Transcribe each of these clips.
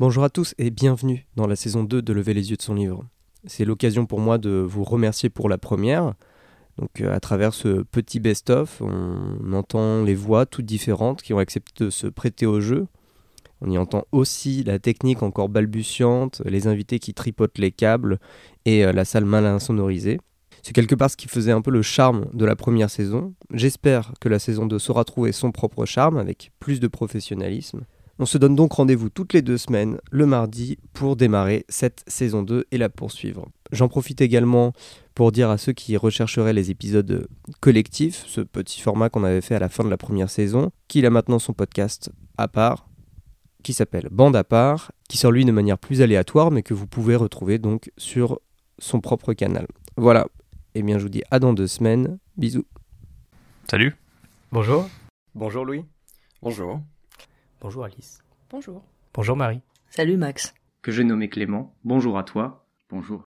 Bonjour à tous et bienvenue dans la saison 2 de Lever les yeux de son livre. C'est l'occasion pour moi de vous remercier pour la première. Donc euh, à travers ce petit best-of, on entend les voix toutes différentes qui ont accepté de se prêter au jeu. On y entend aussi la technique encore balbutiante, les invités qui tripotent les câbles et euh, la salle mal insonorisée. C'est quelque part ce qui faisait un peu le charme de la première saison. J'espère que la saison 2 saura trouver son propre charme avec plus de professionnalisme. On se donne donc rendez-vous toutes les deux semaines, le mardi, pour démarrer cette saison 2 et la poursuivre. J'en profite également pour dire à ceux qui rechercheraient les épisodes collectifs, ce petit format qu'on avait fait à la fin de la première saison, qu'il a maintenant son podcast à part, qui s'appelle Bande à part, qui sort lui de manière plus aléatoire, mais que vous pouvez retrouver donc sur son propre canal. Voilà, et eh bien je vous dis à dans deux semaines, bisous. Salut. Bonjour. Bonjour Louis. Bonjour. Bonjour Alice. Bonjour. Bonjour Marie. Salut Max. Que j'ai nommé Clément. Bonjour à toi. Bonjour.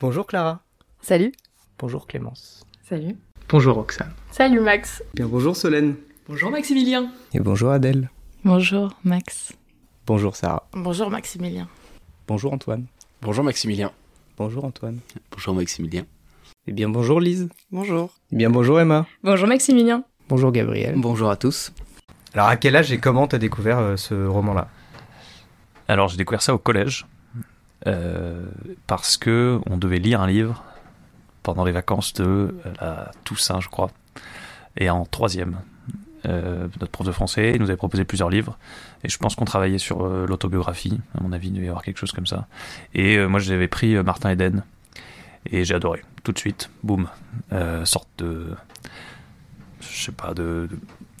Bonjour Clara. Salut. Bonjour Clémence. Salut. Bonjour Roxane. Salut Max. Bien bonjour Solène. Bonjour Maximilien. Et bonjour Adèle. Bonjour Max. Bonjour Sarah. Bonjour Maximilien. Bonjour Antoine. Bonjour Maximilien. Bonjour Antoine. Bonjour Maximilien. Et bien bonjour Lise. Bonjour. Et bien bonjour Emma. Bonjour Maximilien. Bonjour Gabriel. Bonjour à tous. Alors à quel âge et comment t'as découvert euh, ce roman-là? Alors j'ai découvert ça au collège euh, parce que on devait lire un livre pendant les vacances de la Toussaint, je crois, et en troisième. Euh, notre prof de français nous avait proposé plusieurs livres. Et je pense qu'on travaillait sur l'autobiographie. À mon avis il devait y avoir quelque chose comme ça. Et moi j'avais pris Martin Eden. Et j'ai adoré. Tout de suite boum sorte de je sais pas de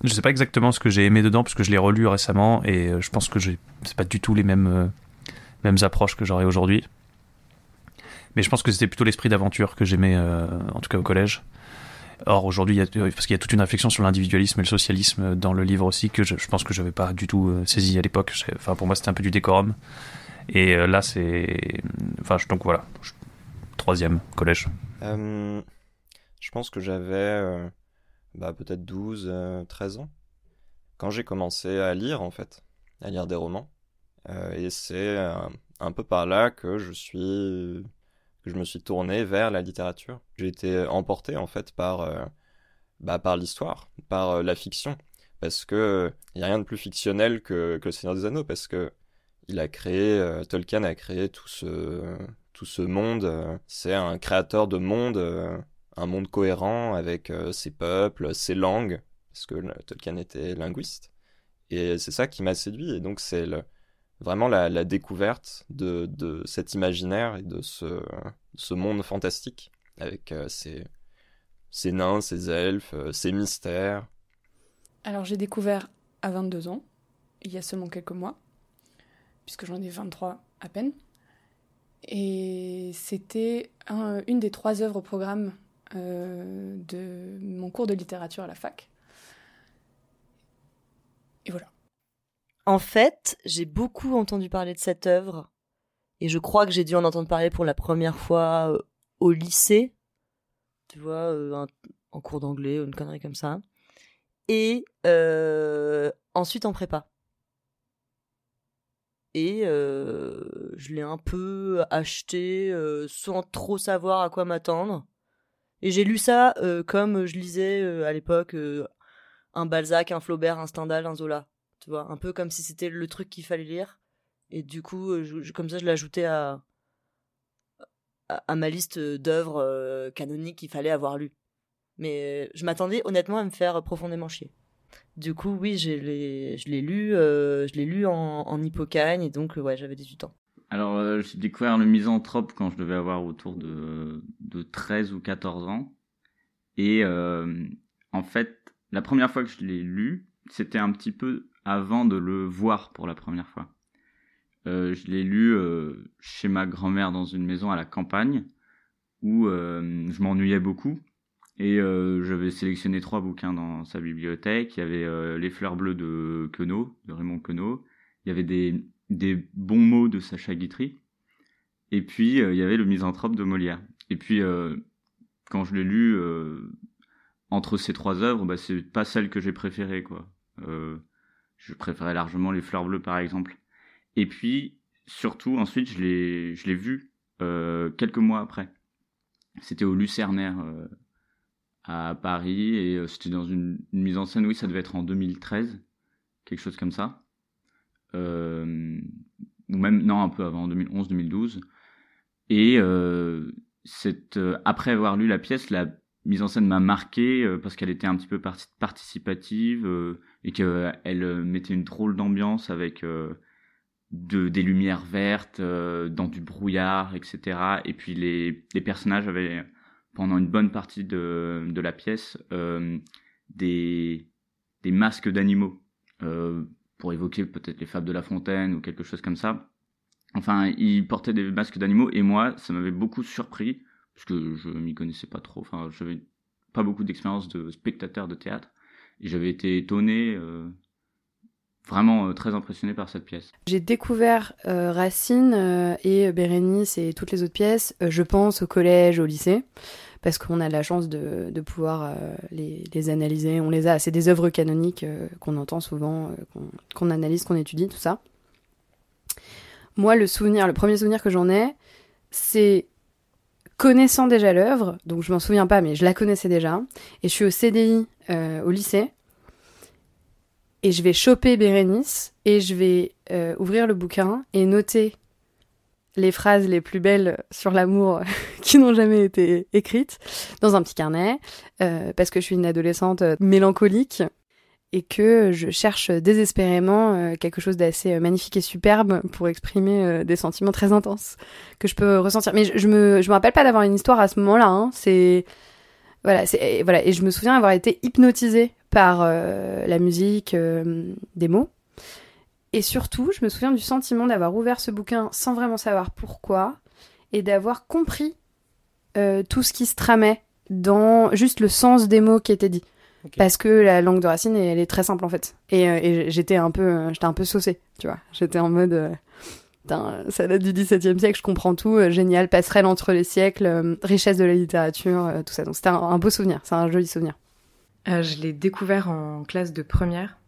je sais pas exactement ce que j'ai aimé dedans parce que je l'ai relu récemment et euh, je pense que c'est pas du tout les mêmes euh, mêmes approches que j'aurais aujourd'hui. Mais je pense que c'était plutôt l'esprit d'aventure que j'aimais euh, en tout cas au collège. Or aujourd'hui, parce qu'il y a toute une réflexion sur l'individualisme et le socialisme dans le livre aussi que je, pense que je n'avais pas du tout saisi à l'époque. Enfin pour moi c'était un peu du décorum. Et là c'est, enfin donc voilà, troisième collège. je pense que j'avais bah, peut-être 12, 13 euh, ans, quand j'ai commencé à lire en fait, à lire des romans. Euh, et c'est un peu par là que je suis que je me suis tourné vers la littérature. J'ai été emporté en fait par euh, bah, par l'histoire, par la fiction, parce que il y a rien de plus fictionnel que, que le Seigneur des Anneaux, parce que il a créé Tolkien a créé tout ce tout ce monde. C'est un créateur de monde un monde cohérent avec euh, ses peuples, ses langues, parce que Tolkien était linguiste. Et c'est ça qui m'a séduit. Et donc c'est vraiment la, découverte de, cet imaginaire et de ce, monde fantastique, avec euh, ses, nains, ses elfes, ses euh, mystères. Alors j'ai découvert à 22 ans, il y a seulement quelques mois, puisque j'en ai 23 à peine. Et c'était une des trois œuvres au programme euh, de mon cours de littérature à la fac. Et voilà. En fait, j'ai beaucoup entendu parler de cette œuvre, et je crois que j'ai dû en entendre parler pour la première fois euh, au lycée, tu vois, euh, en cours d'anglais ou une connerie comme ça, et ensuite en prépa. Et je l'ai un peu acheté sans trop savoir à quoi m'attendre. Et j'ai lu ça euh, comme je lisais euh, à l'époque euh, un Balzac, un Flaubert, un Stendhal, un Zola. Tu vois, un peu comme si c'était le truc qu'il fallait lire. Et du coup, comme ça, je l'ajoutais à, à, ma liste d'œuvres canoniques qu'il fallait avoir lues. Mais je m'attendais honnêtement à me faire profondément chier. Du coup, oui, je l'ai lu, je l'ai lu en, en et donc, ouais, j'avais 18 ans. Alors, euh, j'ai découvert le misanthrope quand je devais avoir autour de, de 13 ou 14 ans. Et euh, en fait, la première fois que je l'ai lu, c'était un petit peu avant de le voir pour la première fois. Euh, je l'ai lu chez ma grand-mère dans une maison à la campagne où je m'ennuyais beaucoup. Et j'avais sélectionné trois bouquins dans sa bibliothèque. Il y avait Les fleurs bleues de Queneau, de Raymond Queneau. Il y avait des des bons mots de Sacha Guitry. Et puis, euh, il y avait le misanthrope de Molière. Et puis, euh, quand je l'ai lu, euh, entre ces trois œuvres, bah, c'est pas celle que j'ai préférée, quoi. je préférais largement Les Fleurs Bleues, par exemple. Et puis, surtout, ensuite, je l'ai, je l'ai vu quelques mois après. C'était au Lucernaire à Paris et c'était dans une, une, mise en scène, oui, ça devait être en 2013, quelque chose comme ça. Euh, ou même, non, un peu avant, 2011-2012. Et cette, après avoir lu la pièce, la mise en scène m'a marqué parce qu'elle était un petit peu participative et qu'elle mettait une drôle d'ambiance avec de, des lumières vertes, euh, dans du brouillard, etc. Et puis les, les, personnages avaient, pendant une bonne partie de, de la pièce, euh, des, des masques d'animaux, euh, pour évoquer peut-être les fables de La Fontaine ou quelque chose comme ça. Enfin, ils portaient des masques d'animaux et moi, ça m'avait beaucoup surpris, parce que je m'y connaissais pas trop, enfin, j'avais pas beaucoup d'expérience de spectateur de théâtre, et j'avais été étonné euh, vraiment euh, très impressionné par cette pièce. J'ai découvert euh, Racine euh, et Bérénice et toutes les autres pièces, je pense au collège, au lycée, parce qu'on a la chance de, de pouvoir les, analyser. On les a, c'est des œuvres canoniques qu'on entend souvent, qu'on analyse, qu'on étudie, tout ça. Moi, le souvenir, le premier souvenir que j'en ai, c'est connaissant déjà l'œuvre, donc je m'en souviens pas, mais je la connaissais déjà, et je suis au CDI au lycée, et je vais choper Bérénice et je vais euh, ouvrir le bouquin et noter les phrases les plus belles sur l'amour qui n'ont jamais été écrites dans un petit carnet euh, parce que je suis une adolescente euh, mélancolique et que je cherche désespérément quelque chose d'assez magnifique et superbe pour exprimer des sentiments très intenses que je peux ressentir. Mais je, je me je me rappelle pas d'avoir une histoire à ce moment-là. Hein. C'est voilà, c'est voilà et je me souviens avoir été hypnotisée par euh, la musique, euh, des mots. Et surtout, je me souviens du sentiment d'avoir ouvert ce bouquin sans vraiment savoir pourquoi et d'avoir compris euh, tout ce qui se tramait dans juste le sens des mots qui étaient dits. Parce que la langue de Racine, elle est très simple en fait. Et, et j'étais un peu, j'étais un peu saucée, tu vois. J'étais en mode, ça date du XVIIe siècle, je comprends tout, génial, passerelle entre les siècles, richesse de la littérature, tout ça. Donc c'était un, beau souvenir, c'est un joli souvenir. Euh, je l'ai découvert en classe de première.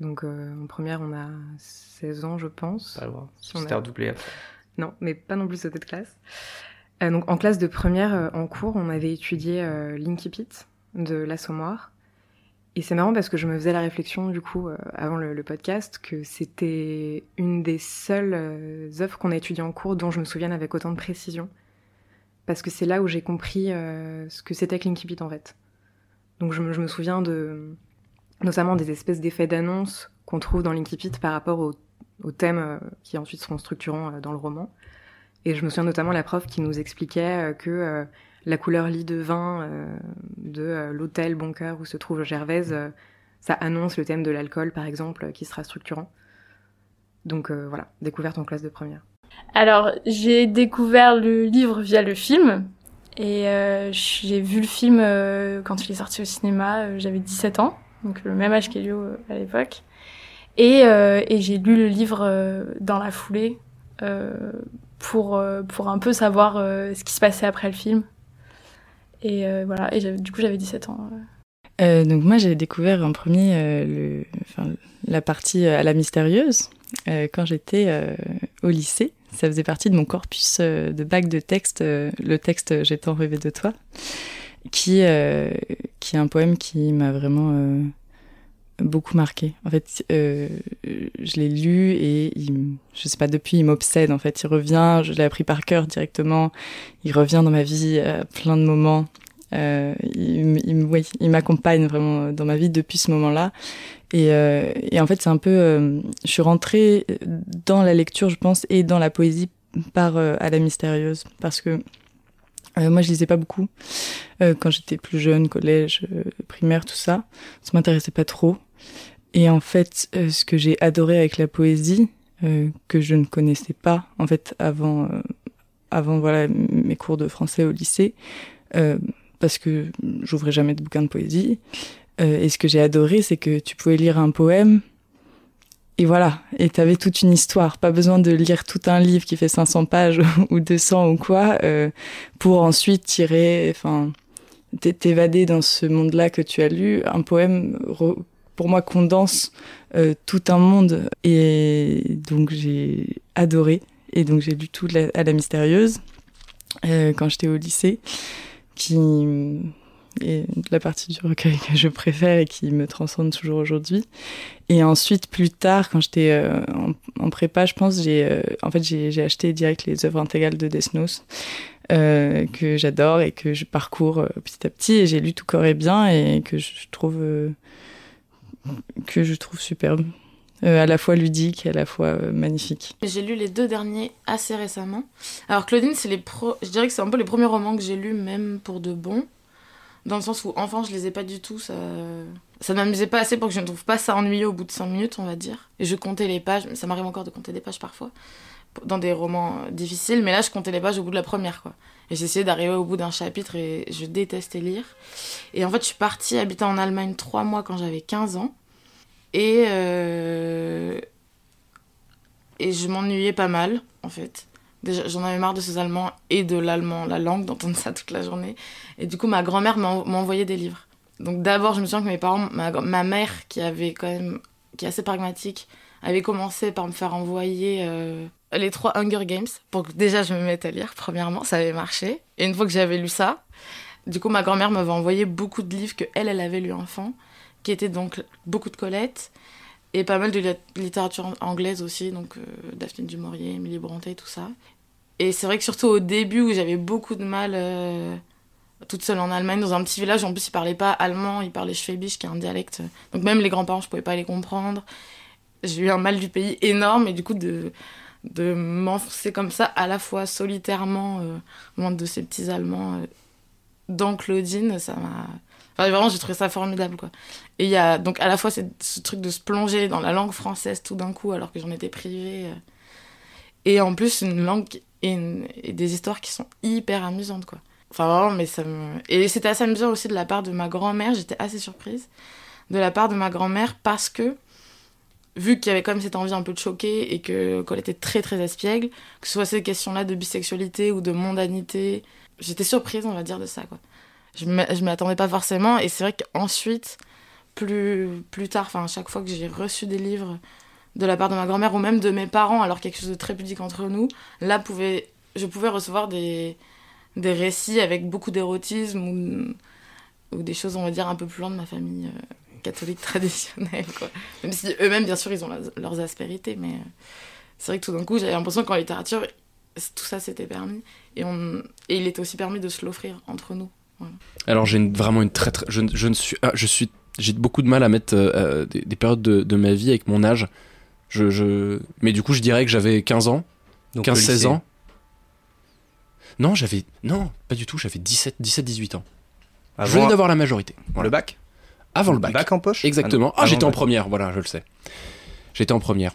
Donc euh, en première, on a 16 ans, je pense. Pas loin. Si C'était redoublé après. Non, mais pas non plus sauté de classe. Euh, donc en classe de première, en cours, on avait étudié Linky Pit de l'Assommoir. Et c'est marrant parce que je me faisais la réflexion, du coup, avant le, podcast, que c'était une des seules œuvres qu'on a étudiées en cours dont je me souviens avec autant de précision. Parce que c'est là où j'ai compris ce que c'était que Linky Pit, en fait. Donc je me, souviens de notamment des espèces d'effets d'annonce qu'on trouve dans l'Inkipit par rapport aux, thèmes euh, qui ensuite seront structurants euh, dans le roman. Et je me souviens notamment la prof qui nous expliquait euh, que la couleur lit de vin de l'hôtel Boncoeur où se trouve Gervaise, ça annonce le thème de l'alcool par exemple qui sera structurant. Donc voilà, découverte en classe de première. Alors j'ai découvert le livre via le film, et euh, j'ai vu le film euh, quand il est sorti au cinéma, euh, j'avais 17 ans, donc le même âge qu'Elio à l'époque. Et, et j'ai lu le livre dans la foulée pour, pour un peu savoir ce qui se passait après le film. Et voilà, et du coup j'avais 17 ans. donc moi j'ai découvert en premier le, enfin, la partie à la mystérieuse quand j'étais au lycée. Ça faisait partie de mon corpus euh, de bac de texte, euh, le texte J'ai tant rêvé de toi, qui, euh, qui est un poème qui m'a vraiment beaucoup marqué. En fait, je l'ai lu et il, je sais pas, depuis il m'obsède. En fait, il revient, je l'ai appris par cœur directement. Il revient dans ma vie à plein de moments. Euh, il, m'accompagne vraiment dans ma vie depuis ce moment-là. Et, euh, en fait, c'est un peu, euh, je suis rentrée dans la lecture, je pense, et dans la poésie par euh, à la mystérieuse, parce que moi, je lisais pas beaucoup quand j'étais plus jeune, collège, primaire, tout ça. Ça m'intéressait pas trop. Et en fait, ce que j'ai adoré avec la poésie, que je ne connaissais pas en fait avant, avant voilà mes cours de français au lycée parce que j'ouvrais jamais de bouquin de poésie. Euh, et ce que j'ai adoré, c'est que tu pouvais lire un poème et voilà, et tu avais toute une histoire. Pas besoin de lire tout un livre qui fait 500 pages ou 200 ou quoi euh, pour ensuite tirer, enfin, t'évader dans ce monde-là que tu as lu. Un poème, pour moi, condense euh, tout un monde. Et donc j'ai adoré. Et donc j'ai lu tout à la mystérieuse quand j'étais au lycée, qui est la partie du recueil que je préfère et qui me transcende toujours aujourd'hui. Et ensuite, plus tard, quand j'étais euh, en, prépa, je pense, j'ai euh, en fait j'ai acheté direct les œuvres intégrales de euh, que j'adore et que je parcours petit à petit. Et j'ai lu Tout corps est bien et que je trouve que je trouve superbe. à la fois ludique et à la fois magnifique. J'ai lu les deux derniers assez récemment. Alors Claudine, c'est les pro... je dirais que c'est un peu les premiers romans que j'ai lus même pour de bon. Dans le sens où, enfant, je les ai pas du tout. Ça, ça m'amusait pas assez pour que je ne trouve pas ça ennuyeux au bout de 5 minutes, on va dire. Et je comptais les pages. Ça m'arrive encore de compter des pages parfois. Dans des romans difficiles. Mais là, je comptais les pages au bout de la première, quoi. J'essayais d'arriver au bout d'un chapitre et je détestais lire. Et en fait, je suis partie habiter en Allemagne 3 mois quand j'avais 15 ans. Et. Euh... Et je m'ennuyais pas mal, en fait. Déjà, j'en avais marre de ces Allemands et de l'allemand, la langue, d'entendre ça toute la journée. Et du coup, ma grand-mère m'a envoyé des livres. Donc d'abord, je me souviens que mes parents, ma, mère, qui avait quand même, qui est assez pragmatique, avait commencé par me faire envoyer euh, les trois Hunger Games pour que déjà je me mette à lire. Premièrement, ça avait marché. Et une fois que j'avais lu ça, du coup, ma grand-mère m'avait envoyé beaucoup de livres que elle, elle avait lu enfant, qui étaient donc beaucoup de Colette et pas mal de littérature anglaise aussi, donc euh, Daphne du Maurier, Emily tout ça. Et c'est vrai que surtout au début où j'avais beaucoup de mal euh, toute seule en Allemagne, dans un petit village, en plus ils parlaient pas allemand, ils parlaient schwäbisch, qui est un dialecte. Donc même les grands-parents, je pouvais pas les comprendre. J'ai eu un mal du pays énorme et du coup de, de m'enfoncer comme ça, à la fois solitairement, euh, loin de ces petits Allemands, dans Claudine, ça m'a vraiment, j'ai trouvé ça formidable, quoi. Et il y a donc à la fois ce truc de se plonger dans la langue française tout d'un coup, alors que j'en étais privée. Euh, et en plus, une langue et, des histoires qui sont hyper amusantes, quoi. Enfin, vraiment, mais ça me. Et c'était assez amusant aussi de la part de ma grand-mère, j'étais assez surprise. De la part de ma grand-mère, parce que vu qu'il y avait quand même cette envie un peu de choquer et que qu'elle était très très espiègle, que ce soit ces questions-là de bisexualité ou de mondanité, j'étais surprise, on va dire, de ça, quoi je ne m'attendais pas forcément. Et c'est vrai qu'ensuite, plus, plus tard, enfin, chaque fois que j'ai reçu des livres de la part de ma grand-mère ou même de mes parents, alors quelque chose de très pudique entre nous, là, pouvait, je pouvais recevoir des, des récits avec beaucoup d'érotisme ou, ou, des choses, on va dire, un peu plus loin de ma famille euh, catholique traditionnelle. Quoi. Même si eux-mêmes, bien sûr, ils ont leurs aspérités, mais euh, c'est vrai que tout d'un coup, j'avais l'impression qu'en littérature, tout ça s'était permis. Et, on, et il était aussi permis de se l'offrir entre nous. Alors j'ai vraiment une très, très je, je, ne suis ah, je suis j'ai beaucoup de mal à mettre euh, euh, des, périodes de, de, ma vie avec mon âge. Je, je... mais du coup je dirais que j'avais 15 ans, 15 16 ans. Non, j'avais non, pas du tout, j'avais 17 17 18 ans. Avant... Je venais d'avoir la majorité. Le bac? Avant le bac. Bac en poche Exactement. Ah, j'étais en première, voilà, je le sais. J'étais en première.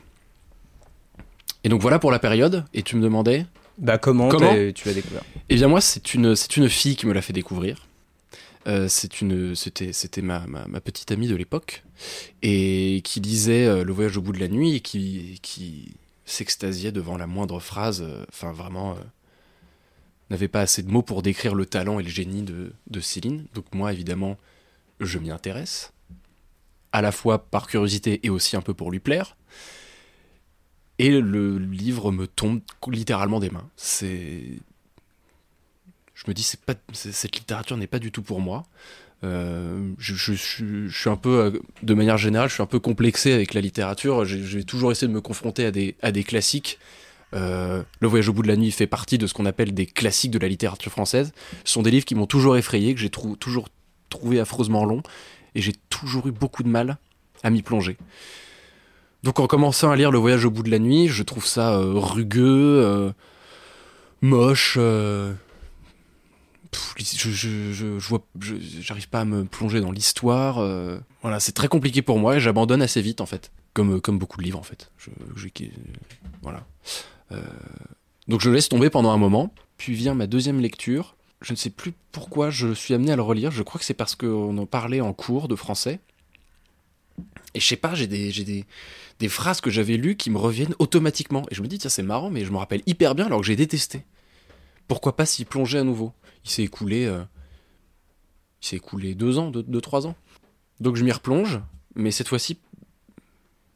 Et donc voilà pour la période et tu me demandais bah comment, tu l'as découvert Eh bien moi c'est une c'est une fille qui me l'a fait découvrir. Euh, c'est une c'était c'était ma, ma, petite amie de l'époque et qui lisait euh, Le voyage au bout de la nuit et qui qui s'extasiait devant la moindre phrase. Euh, enfin vraiment n'avait pas assez de mots pour décrire le talent et le génie de de Céline. Donc moi évidemment je m'y intéresse à la fois par curiosité et aussi un peu pour lui plaire. Et le livre me tombe littéralement des mains. C'est. Je me dis, c'est pas, cette littérature n'est pas du tout pour moi. Euh, je, suis un peu, euh, de manière générale, je suis un peu complexé avec la littérature. J'ai toujours essayé de me confronter à des, à des classiques. Euh, le voyage au bout de la nuit fait partie de ce qu'on appelle des classiques de la littérature française. Ce sont des livres qui m'ont toujours effrayé, que j'ai toujours trouvé affreusement longs, et j'ai toujours eu beaucoup de mal à m'y plonger. Donc en commençant à lire Le Voyage au bout de la nuit, je trouve ça euh, rugueux, euh, moche. Euh, je, vois, j'arrive pas à me plonger dans l'histoire. voilà, c'est très compliqué pour moi et j'abandonne assez vite en fait, comme comme beaucoup de livres en fait. voilà. donc je laisse tomber pendant un moment, puis vient ma deuxième lecture. Je ne sais plus pourquoi je suis amené à le relire. Je crois que c'est parce qu'on en parlait en cours de français. Et je sais pas, j'ai des, des, des phrases que j'avais lues qui me reviennent automatiquement. Et je me dis, tiens, c'est marrant, mais je me rappelle hyper bien alors que j'ai détesté. Pourquoi pas s'y plonger à nouveau? Il s'est écoulé. Euh, il s'est écoulé deux ans, deux, trois ans. Donc je m'y replonge, mais cette fois-ci,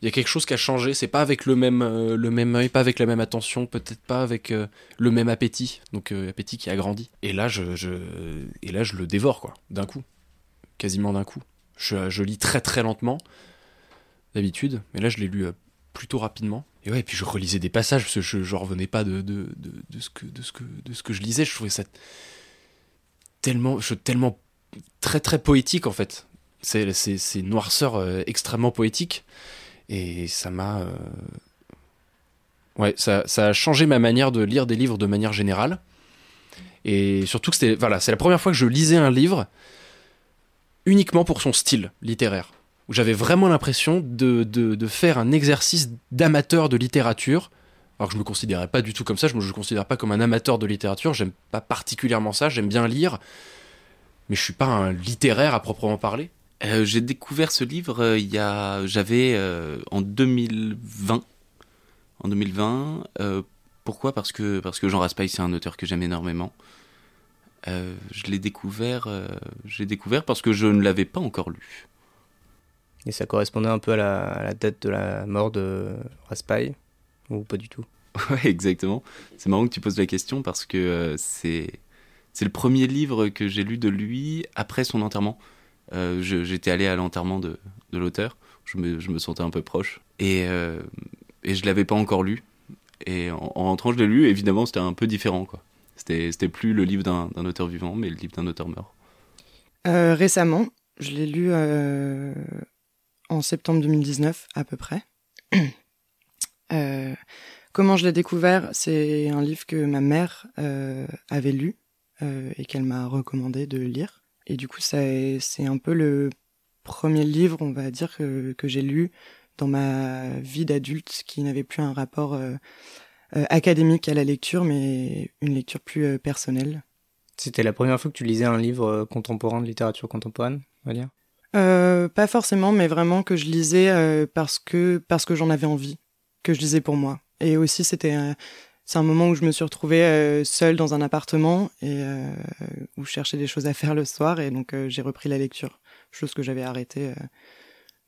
Il y a quelque chose qui a changé. C'est pas avec le même, euh, le même œil, pas avec la même attention, peut-être pas avec euh, le même appétit. Donc euh, appétit qui a grandi. Et là, je, je, et là, je le dévore quoi, d'un coup, quasiment d'un coup. Je, je, lis très très lentement d'habitude, mais là, je l'ai lu plutôt rapidement. Et ouais, et puis je relisais des passages parce que je, je revenais pas de, de, de, de, ce que, de, ce que, de ce que je lisais. Je trouvais ça tellement, je, tellement très très poétique en fait. C'est, c'est, c'est une noirceur extrêmement poétique. Et ça m'a. Euh... Ouais, ça, ça, a changé ma manière de lire des livres de manière générale. Et surtout que c'était. Voilà, c'est la première fois que je lisais un livre uniquement pour son style littéraire. Où j'avais vraiment l'impression de, faire un exercice d'amateur de littérature. Alors que je me considérais pas du tout comme ça, je me je me considère pas comme un amateur de littérature, j'aime pas particulièrement ça, j'aime bien lire, mais je suis pas un littéraire à proprement parler. Euh, j'ai découvert ce livre euh, il y a, j'avais euh, en 2020. En 2020, euh, pourquoi? Parce que parce que Jean Raspail c'est un auteur que j'aime énormément. je l'ai découvert, j'ai découvert parce que je ne l'avais pas encore lu. Et ça correspondait un peu à la, à la date de la mort de Raspail ou pas du tout? Ouais, exactement. C'est marrant que tu poses la question parce que c'est c'est le premier livre que j'ai lu de lui après son enterrement. Euh, J'étais allé à l'enterrement de, l'auteur, je me, sentais un peu proche, et, euh, je l'avais pas encore lu. Et en, en rentrant, je l'ai lu, évidemment, c'était un peu différent. quoi. C'était plus le livre d'un auteur vivant, mais le livre d'un auteur mort. Euh, récemment, je l'ai lu en septembre 2019, à peu près. Comment je l'ai découvert C'est un livre que ma mère avait lu et qu'elle m'a recommandé de lire. Et du coup, c'est un peu le premier livre, on va dire, que, que j'ai lu dans ma vie d'adulte qui n'avait plus un rapport euh, euh, académique à la lecture, mais une lecture plus euh, personnelle. C'était la première fois que tu lisais un livre contemporain de littérature contemporaine, on va dire? Pas forcément, mais vraiment que je lisais parce que, parce que j'en avais envie, que je lisais pour moi. Et aussi, c'était c'est un moment où je me suis retrouvée euh, seule dans un appartement et euh, où je cherchais des choses à faire le soir et donc euh, j'ai repris la lecture, chose que j'avais arrêtée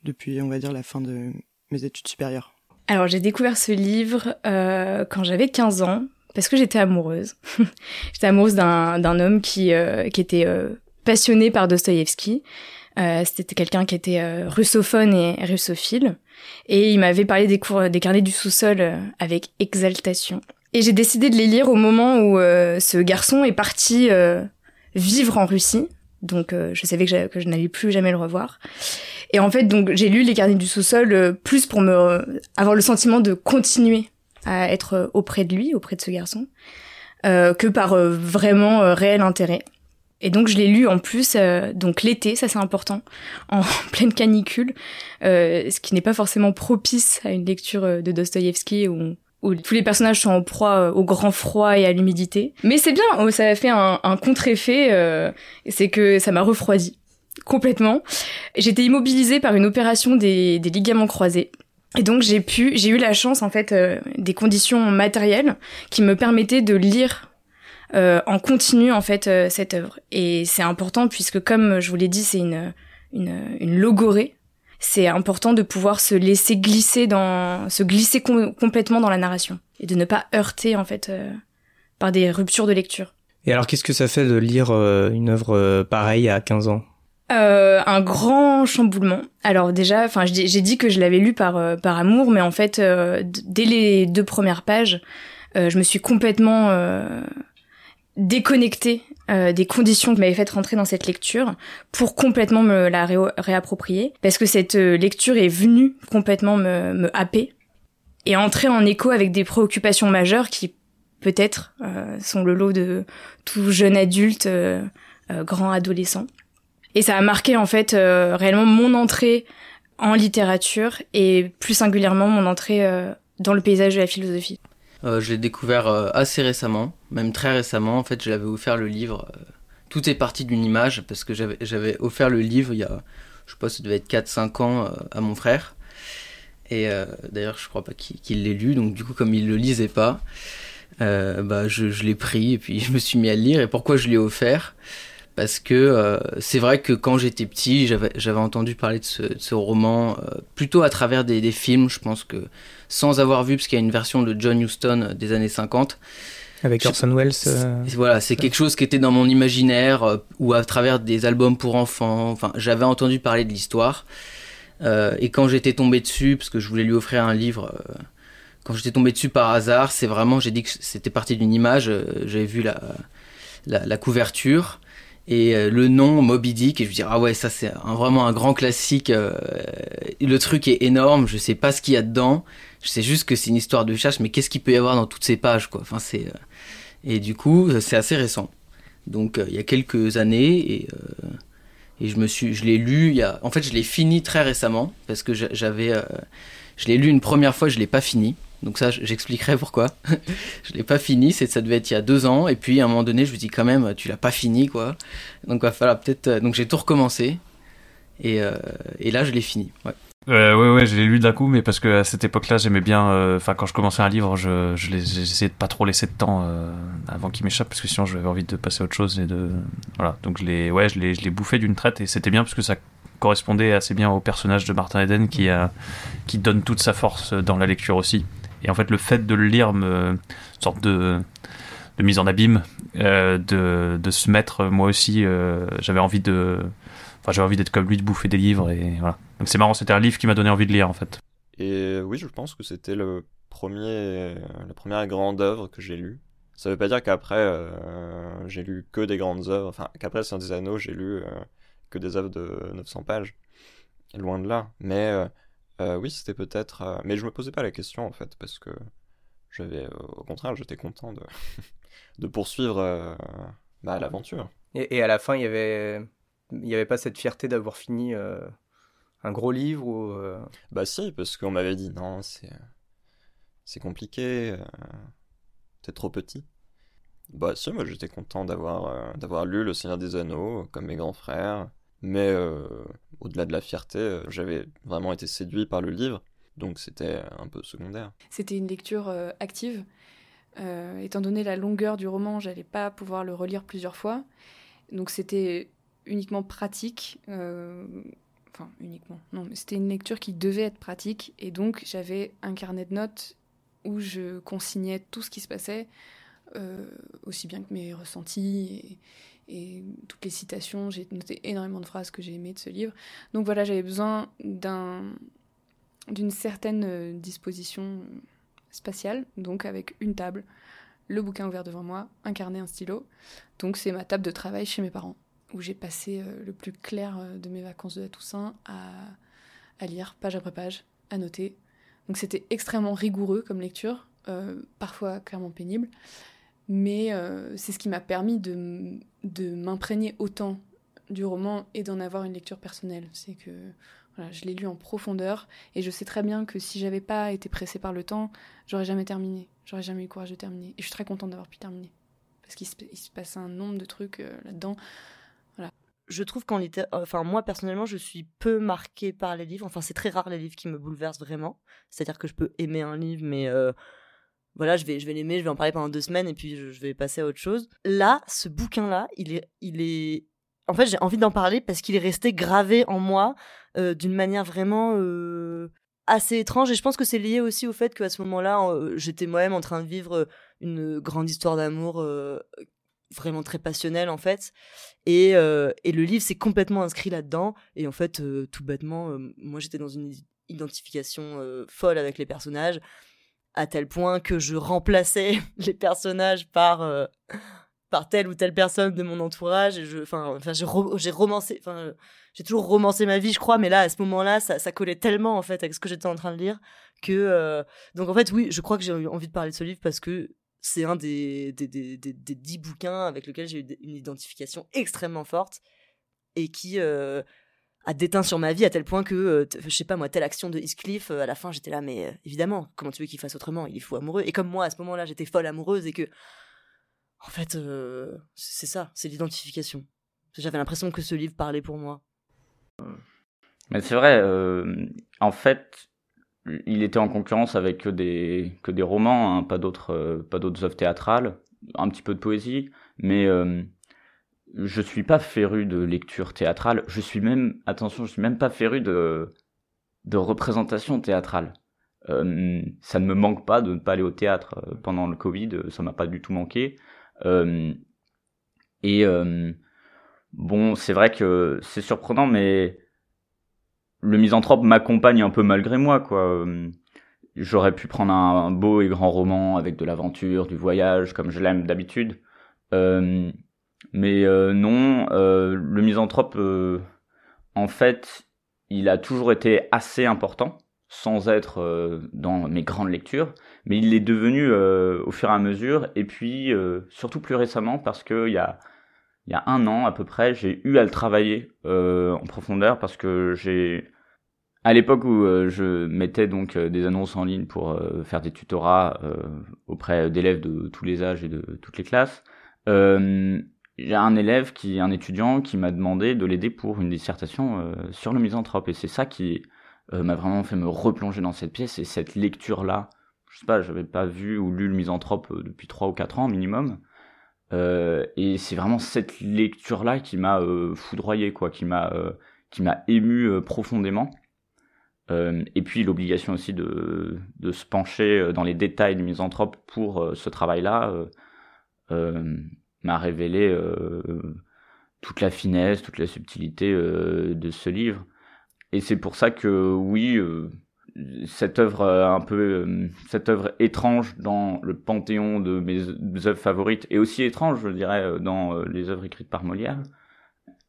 depuis, on va dire, la fin de mes études supérieures. Alors j'ai découvert ce livre quand j'avais 15 ans parce que j'étais amoureuse. j'étais amoureuse d'un homme qui, était passionné par Dostoïevski. C'était quelqu'un qui était russophone et russophile. Et il m'avait parlé des cours des carnets du sous-sol avec exaltation. Et j'ai décidé de les lire au moment où euh, ce garçon est parti euh, vivre en Russie. Donc euh, je savais que, je n'allais plus jamais le revoir. Et en fait, donc j'ai lu les carnets du sous-sol euh, plus pour me euh, avoir le sentiment de continuer à être auprès de lui, auprès de ce garçon, que par vraiment réel intérêt. Et donc je l'ai lu en plus, donc l'été, ça c'est important, en pleine canicule, ce qui n'est pas forcément propice à une lecture de Dostoïevski où où tous les personnages sont en proie euh, au grand froid et à l'humidité. Mais c'est bien, oh, ça a fait un, contre-effet, euh, c'est que ça m'a refroidi complètement. J'étais immobilisée par une opération des, des ligaments croisés. Et donc j'ai pu, j'ai eu la chance en fait euh, des conditions matérielles qui me permettaient de lire euh, en continu en fait euh, cette œuvre. Et c'est important puisque comme je vous l'ai dit, c'est une, une une logorée c'est important de pouvoir se laisser glisser dans, se glisser com complètement dans la narration et de ne pas heurter en fait euh, par des ruptures de lecture. Et alors, qu'est-ce que ça fait de lire euh, une œuvre euh, pareille à 15 ans? Un grand chamboulement. Alors déjà, enfin, j'ai dit que je l'avais lu par par amour, mais en fait, dès les deux premières pages, je me suis complètement déconnectée euh, des conditions qui m'avaient fait rentrer dans cette lecture pour complètement me la ré réapproprier parce que cette euh, lecture est venue complètement me, me happer et entrer en écho avec des préoccupations majeures qui peut-être euh, sont le lot de tout jeune adulte, euh, euh, grand adolescent. Et ça a marqué en fait euh, réellement mon entrée en littérature et plus singulièrement mon entrée dans le paysage de la philosophie. Euh, je l'ai découvert euh, assez récemment, même très récemment. En fait, j'avais offert le livre. Euh, tout est parti d'une image parce que j'avais offert le livre il y a, je sais pas, ça devait être 4-5 ans à mon frère. Et d'ailleurs, je crois pas qu'il qu l'ait lu. Donc, du coup, comme il le lisait pas, bah, je, je l'ai pris et puis je me suis mis à le lire. Et pourquoi je l'ai offert? Parce que euh, c'est vrai que quand j'étais petit, j'avais, entendu parler de ce, de ce roman euh, plutôt à travers des, des, films, je pense que sans avoir vu, parce qu'il y a une version de John Huston des années 50. Avec Orson Welles. Euh... Voilà, c'est quelque chose qui était dans mon imaginaire, euh, ou à travers des albums pour enfants, enfin j'avais entendu parler de l'histoire. et quand j'étais tombé dessus, parce que je voulais lui offrir un livre quand j'étais tombé dessus par hasard, c'est vraiment, j'ai dit que c'était parti d'une image, j'avais vu la, la, la, couverture et euh, le nom Moby Dick et je me dis ah ouais ça c'est vraiment un grand classique euh, le truc est énorme je sais pas ce qu'il y a dedans je sais juste que c'est une histoire de chasse mais qu'est-ce qu'il peut y avoir dans toutes ces pages quoi. Enfin c'est euh... et du coup c'est assez récent. Donc il y a quelques années et et je me suis je l'ai lu il y a en fait je l'ai fini très récemment parce que j'avais je l'ai lu une première fois je l'ai pas fini donc ça, j'expliquerai pourquoi. je l'ai pas fini, c'est ça devait être il y a deux ans, et puis à un moment donné, je me dis quand même, tu l'as pas fini, quoi. Donc va falloir peut-être. euh, Donc j'ai tout recommencé, et, euh, et là je l'ai fini. Ouais. Euh, ouais, ouais, je l'ai lu d'un coup, mais parce que à cette époque-là, j'aimais bien. Enfin, quand je commençais un livre, je, je j'essayais de pas trop laisser de temps avant qu'il m'échappe, parce que sinon, j'avais envie de passer à autre chose et de. Voilà. Donc je l'ai, ouais, je l'ai, je l'ai bouffé d'une traite, et c'était bien parce que ça correspondait assez bien au personnage de Martin Eden qui a, qui donne toute sa force dans la lecture aussi. Et en fait, le fait de le lire me une sorte de, de mise en abîme, euh, de, de se mettre moi aussi. Euh, j'avais envie de, enfin, j'avais envie d'être comme lui, de bouffer des livres et voilà. Donc c'est marrant, c'était un livre qui m'a donné envie de lire en fait. Et oui, je pense que c'était le premier, la première grande œuvre que j'ai lue. Ça veut pas dire qu'après euh, j'ai lu que des grandes œuvres, enfin qu'après Seigneur des Anneaux j'ai lu que des œuvres de 900 pages. Loin de là. Mais euh, oui, c'était peut-être. Euh... Mais je me posais pas la question en fait, parce que j'avais. Euh, au contraire, j'étais content de, de poursuivre bah, l'aventure. Et, et, à la fin, il y avait. Il n'y avait pas cette fierté d'avoir fini un gros livre ou. Bah si, parce qu'on m'avait dit non, c'est. C'est compliqué. T'es trop petit. Bah si, moi j'étais content d'avoir d'avoir lu Le Seigneur des Anneaux, comme mes grands frères. Mais euh, au-delà de la fierté, j'avais vraiment été séduit par le livre, donc c'était un peu secondaire. C'était une lecture euh, active. Euh, étant donné la longueur du roman, j'allais pas pouvoir le relire plusieurs fois. Donc c'était uniquement pratique. Enfin, uniquement. Non, mais c'était une lecture qui devait être pratique. Et donc j'avais un carnet de notes où je consignais tout ce qui se passait, aussi bien que mes ressentis. Et, toutes les citations. J'ai noté énormément de phrases que j'ai aimées de ce livre. Donc voilà, j'avais besoin d'un d'une certaine disposition spatiale, donc avec une table, le bouquin ouvert devant moi, un carnet, un stylo. Donc c'est ma table de travail chez mes parents, où j'ai passé le plus clair de mes vacances de la Toussaint à, lire page après page, à noter. Donc c'était extrêmement rigoureux comme lecture, euh, parfois clairement pénible mais euh, c'est ce qui m'a permis de, de m'imprégner autant du roman et d'en avoir une lecture personnelle. C'est que voilà, je l'ai lu en profondeur et je sais très bien que si j'avais pas été pressée par le temps, j'aurais jamais terminé. J'aurais jamais eu le courage de terminer. Et je suis très contente d'avoir pu terminer. Parce qu'il se, passe un nombre de trucs euh, là-dedans. Voilà. Je trouve qu'en littér... enfin moi personnellement, je suis peu marquée par les livres. Enfin, c'est très rare les livres qui me bouleversent vraiment. C'est-à-dire que je peux aimer un livre, mais euh, voilà, je vais, je vais l'aimer, je vais en parler pendant deux semaines et puis je, vais passer à autre chose. Là, ce bouquin-là, il est, il est. En fait, j'ai envie d'en parler parce qu'il est resté gravé en moi euh, d'une manière vraiment euh, assez étrange. Et je pense que c'est lié aussi au fait qu'à ce moment-là, euh, j'étais moi-même en train de vivre une grande histoire d'amour vraiment très passionnelle en fait. Et, et le livre s'est complètement inscrit là-dedans. Et en fait, tout bêtement, moi j'étais dans une identification folle avec les personnages à tel point que je remplaçais les personnages par euh, par telle ou telle personne de mon entourage et je enfin enfin j'ai romancé enfin j'ai toujours romancé ma vie je crois mais là à ce moment-là ça, ça collait tellement en fait avec ce que j'étais en train de lire que euh... donc en fait oui je crois que j'ai eu envie de parler de ce livre parce que c'est un des des, des, des, dix bouquins avec lesquels j'ai eu une identification extrêmement forte et qui euh, a déteint sur ma vie à tel point que, euh, je sais pas moi, telle action de Heathcliff, euh, à la fin j'étais là, mais euh, évidemment, comment tu veux qu'il fasse autrement? Il est fou amoureux. Et comme moi, à ce moment-là, j'étais folle amoureuse et que, en fait, c'est ça, c'est l'identification. J'avais l'impression que ce livre parlait pour moi. Mais c'est vrai, en fait, il était en concurrence avec que des, que des romans, hein, pas d'autres pas d'autres œuvres théâtrales, un petit peu de poésie, mais je suis pas féru de lecture théâtrale. Je suis même, attention, je suis même pas féru de, de représentation théâtrale. Euh, ça ne me manque pas de ne pas aller au théâtre euh, pendant le Covid, ça m'a pas du tout manqué. Euh, et euh, bon, c'est vrai que c'est surprenant, mais le misanthrope m'accompagne un peu malgré moi, quoi. Euh, j'aurais pu prendre un, beau et grand roman avec de l'aventure, du voyage, comme je l'aime d'habitude. Mais euh, non, euh, le misanthrope, euh, en fait, il a toujours été assez important, sans être dans mes grandes lectures, mais il est devenu au fur et à mesure, et puis surtout plus récemment, parce qu'il y a, y a un an à peu près, j'ai eu à le travailler en profondeur, parce que j'ai à l'époque où je mettais donc des annonces en ligne pour faire des tutorats auprès d'élèves de tous les âges et de toutes les classes, j'ai un élève qui, un étudiant, qui m'a demandé de l'aider pour une dissertation sur le misanthrope. Et c'est ça qui m'a vraiment fait me replonger dans cette pièce et cette lecture-là. Je sais pas, j'avais pas vu ou lu le misanthrope depuis trois ou quatre ans minimum. et c'est vraiment cette lecture-là qui m'a foudroyé, quoi, qui m'a qui m'a ému profondément. Euh, et puis l'obligation aussi de, de, se pencher euh, dans les détails du misanthrope pour euh, ce travail-là euh, m'a révélé toute la finesse, toute la subtilité de ce livre. Et c'est pour ça que oui, cette œuvre un peu, cette œuvre étrange dans le panthéon de mes œuvres favorites, et aussi étrange, je dirais, dans les œuvres écrites par Molière,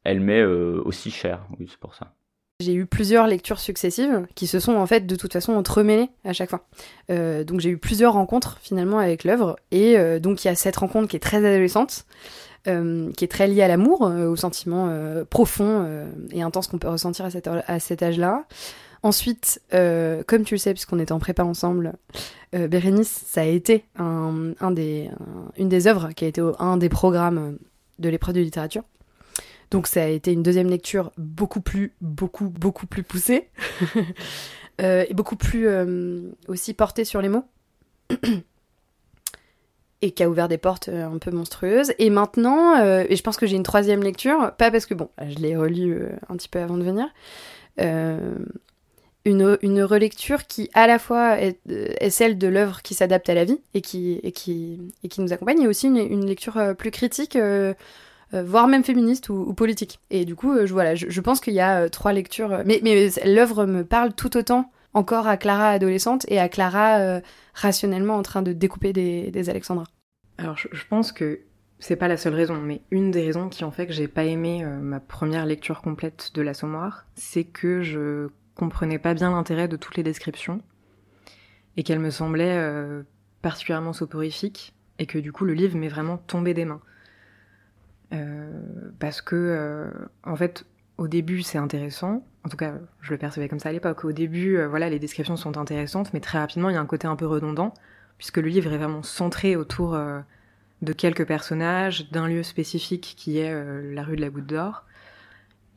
elle m'est aussi chère. Oui, c'est pour ça. J'ai eu plusieurs lectures successives qui se sont en fait de toute façon entremêlées à chaque fois. Euh, donc j'ai eu plusieurs rencontres finalement avec l'œuvre et euh, donc il y a cette rencontre qui est très adolescente, euh, qui est très liée à l'amour, au sentiment profond et intense qu'on peut ressentir à, cet âge-là. Ensuite, comme tu le sais puisqu'on était en prépa ensemble, Bérénice, ça a été une des œuvres qui a été un des programmes de l'épreuve de littérature. Donc ça a été une deuxième lecture beaucoup plus, beaucoup, beaucoup plus poussée. euh, et beaucoup plus euh, aussi portée sur les mots. et qui a ouvert des portes euh, un peu monstrueuses. Et maintenant, et je pense que j'ai une troisième lecture, pas parce que, bon, je l'ai relu euh, un petit peu avant de venir, une, une, relecture qui à la fois est, celle de l'œuvre qui s'adapte à la vie et qui, et qui, et qui nous accompagne, et aussi une, une lecture plus critique voire même féministe ou, politique. Et du coup, euh, je, voilà, je, pense qu'il y a euh, trois lectures. Mais, mais l'œuvre me parle tout autant encore à Clara adolescente et à Clara euh, rationnellement en train de découper des, des Alexandras. Alors, je, pense que c'est pas la seule raison, mais une des raisons qui ont fait que j'ai pas aimé euh, ma première lecture complète de l'Assommoir, c'est que je comprenais pas bien l'intérêt de toutes les descriptions et qu'elles me semblaient euh, particulièrement soporifiques et que du coup le livre m'est vraiment tombé des mains. Euh, parce que, euh, en fait, au début, c'est intéressant. En tout cas, je le percevais comme ça à l'époque. Au début, euh, voilà, les descriptions sont intéressantes, mais très rapidement, il y a un côté un peu redondant, puisque le livre est vraiment centré autour de quelques personnages, d'un lieu spécifique qui est la rue de la Goutte d'Or.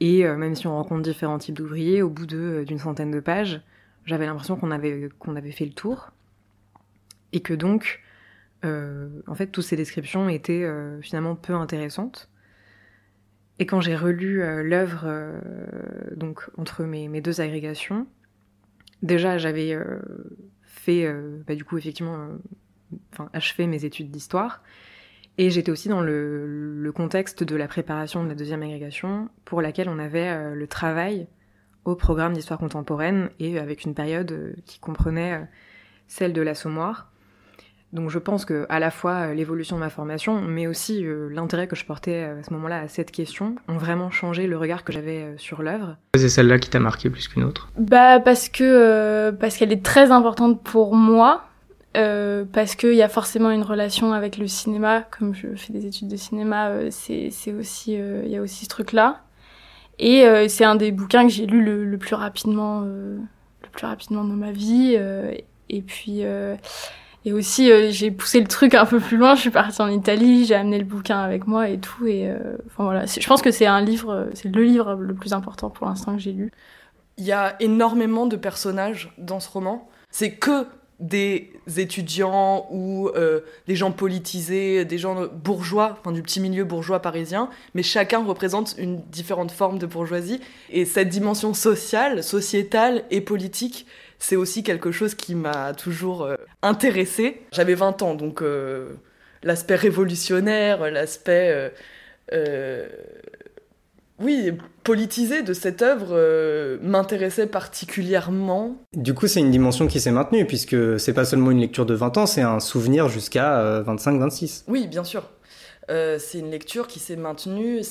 Et même si on rencontre différents types d'ouvriers, au bout d'une centaine de pages, j'avais l'impression qu'on avait, qu'on avait fait le tour. Et que donc, en fait, toutes ces descriptions étaient euh, finalement peu intéressantes. Et quand j'ai relu euh, l'œuvre, euh, donc entre mes, deux agrégations, déjà j'avais euh, fait, bah, du coup, effectivement, achevé mes études d'histoire. Et j'étais aussi dans le, le, contexte de la préparation de la deuxième agrégation, pour laquelle on avait le travail au programme d'histoire contemporaine et avec une période qui comprenait celle de l'assommoir. Donc je pense que à la fois euh, l'évolution de ma formation, mais aussi euh, l'intérêt que je portais euh, à ce moment-là à cette question, ont vraiment changé le regard que j'avais euh, sur l'œuvre. C'est celle-là qui t'a marqué plus qu'une autre Bah parce que euh, parce qu'elle est très importante pour moi, euh, parce qu'il y a forcément une relation avec le cinéma. Comme je fais des études de cinéma, c'est c'est aussi il y a aussi ce truc-là. Et c'est un des bouquins que j'ai lu le, le, plus rapidement le plus rapidement dans ma vie. et puis et aussi, euh, j'ai poussé le truc un peu plus loin. Je suis partie en Italie, j'ai amené le bouquin avec moi et tout. Et euh, enfin voilà, je pense que c'est un livre, c'est le livre le plus important pour l'instant que j'ai lu. Il y a énormément de personnages dans ce roman. C'est que des étudiants ou euh, des gens politisés, des gens bourgeois, enfin du petit milieu bourgeois parisien, mais chacun représente une différente forme de bourgeoisie. Et cette dimension sociale, sociétale et politique, c'est aussi quelque chose qui m'a toujours euh, intéressée. J'avais 20 ans, donc euh, l'aspect révolutionnaire, l'aspect oui, politisé de cette œuvre euh, m'intéressait particulièrement. Du coup, c'est une dimension qui s'est maintenue, puisque c'est pas seulement une lecture de 20 ans, c'est un souvenir jusqu'à 25-26. Euh, oui, bien sûr. Euh, c'est une lecture qui s'est maintenue.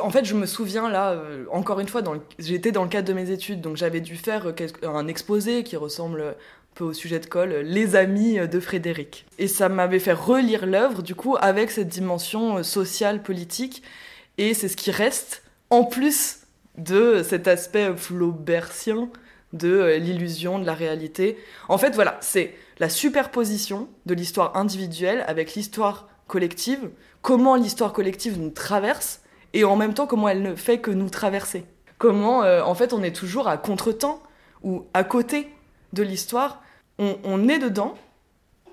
En fait, je me souviens là, encore une fois, j'étais dans le cadre de mes études, donc j'avais dû faire un exposé qui ressemble un peu au sujet de colle, Les Amis de Frédéric. Et ça m'avait fait relire l'œuvre, du coup, avec cette dimension sociale, politique et c'est ce qui reste, en plus de cet aspect flaubertien de euh, l'illusion, de la réalité. En fait, voilà, c'est la superposition de l'histoire individuelle avec l'histoire collective, comment l'histoire collective nous traverse, et en même temps comment elle ne fait que nous traverser. Comment, euh, en fait, on est toujours à contre-temps ou à côté de l'histoire. On, est dedans,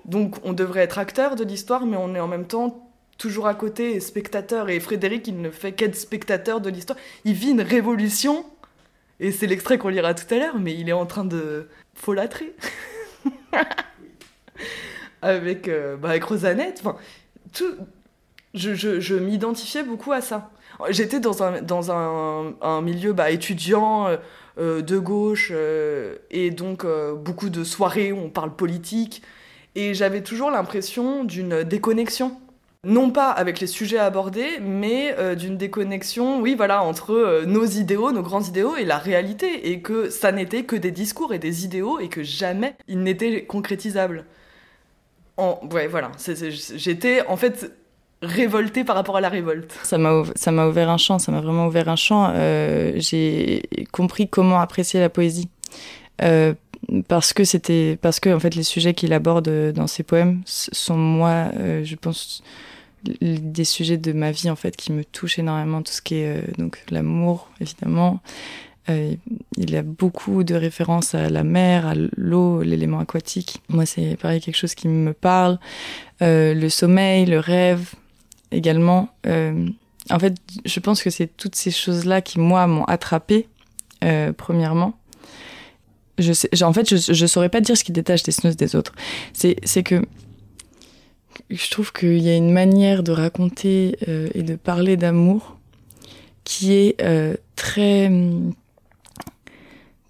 donc on devrait être acteur de l'histoire, mais on est en même temps toujours à côté, spectateur. Et Frédéric, il ne fait qu'être spectateur de l'histoire. Il vit une révolution. Et c'est l'extrait qu'on lira tout à l'heure, mais il est en train de folâtrer. avec, euh, bah, Rosanette. Enfin, tout... Je m'identifiais beaucoup à ça. J'étais dans un, dans un, un milieu bah, étudiant, euh, euh, de gauche, et donc beaucoup de soirées où on parle politique. Et j'avais toujours l'impression d'une déconnexion non pas avec les sujets abordés, mais euh, d'une déconnexion, oui, voilà, entre euh, nos idéaux, nos grands idéaux et la réalité, et que ça n'était que des discours et des idéaux, et que jamais ils n'étaient concrétisables. En, ouais, voilà, j'étais en fait révoltée par rapport à la révolte. Ça m'a ça m'a ouvert un champ, ça m'a vraiment ouvert un champ. Euh, j'ai compris comment apprécier la poésie. parce que c'était parce que en fait les sujets qu'il aborde dans ses poèmes sont moi je pense des sujets de ma vie en fait qui me touchent énormément tout ce qui est euh, donc l'amour évidemment euh, il y a beaucoup de références à la mer à l'eau l'élément aquatique moi c'est pareil quelque chose qui me parle euh, le sommeil le rêve également en fait je pense que c'est toutes ces choses là qui moi m'ont attrapé premièrement je sais en fait je, je saurais pas dire ce qui détache des snus des autres c'est que je trouve qu'il y a une manière de raconter euh, et de parler d'amour qui est euh, très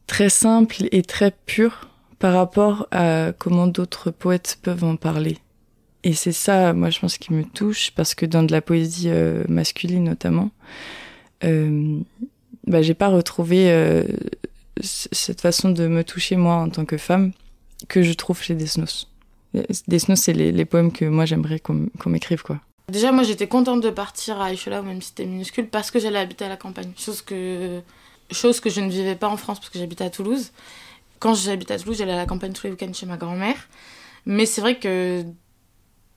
très simple et très pure par rapport à comment d'autres poètes peuvent en parler. Et c'est ça, moi, je pense, qui me touche, parce que dans de la poésie euh, masculine notamment, euh, bah, j'ai pas retrouvé euh, cette façon de me toucher moi en tant que femme que je trouve chez Desnos. Desnos, c'est les, les, poèmes que moi j'aimerais qu'on m'écrive, quoi. Déjà, moi j'étais contente de partir à Echola, même si c'était minuscule, parce que j'allais habiter à la campagne. Chose que, chose que je ne vivais pas en France, parce que j'habitais à Toulouse. Quand j'habitais à Toulouse, j'allais à la campagne tous les week-ends chez ma grand-mère. Mais c'est vrai que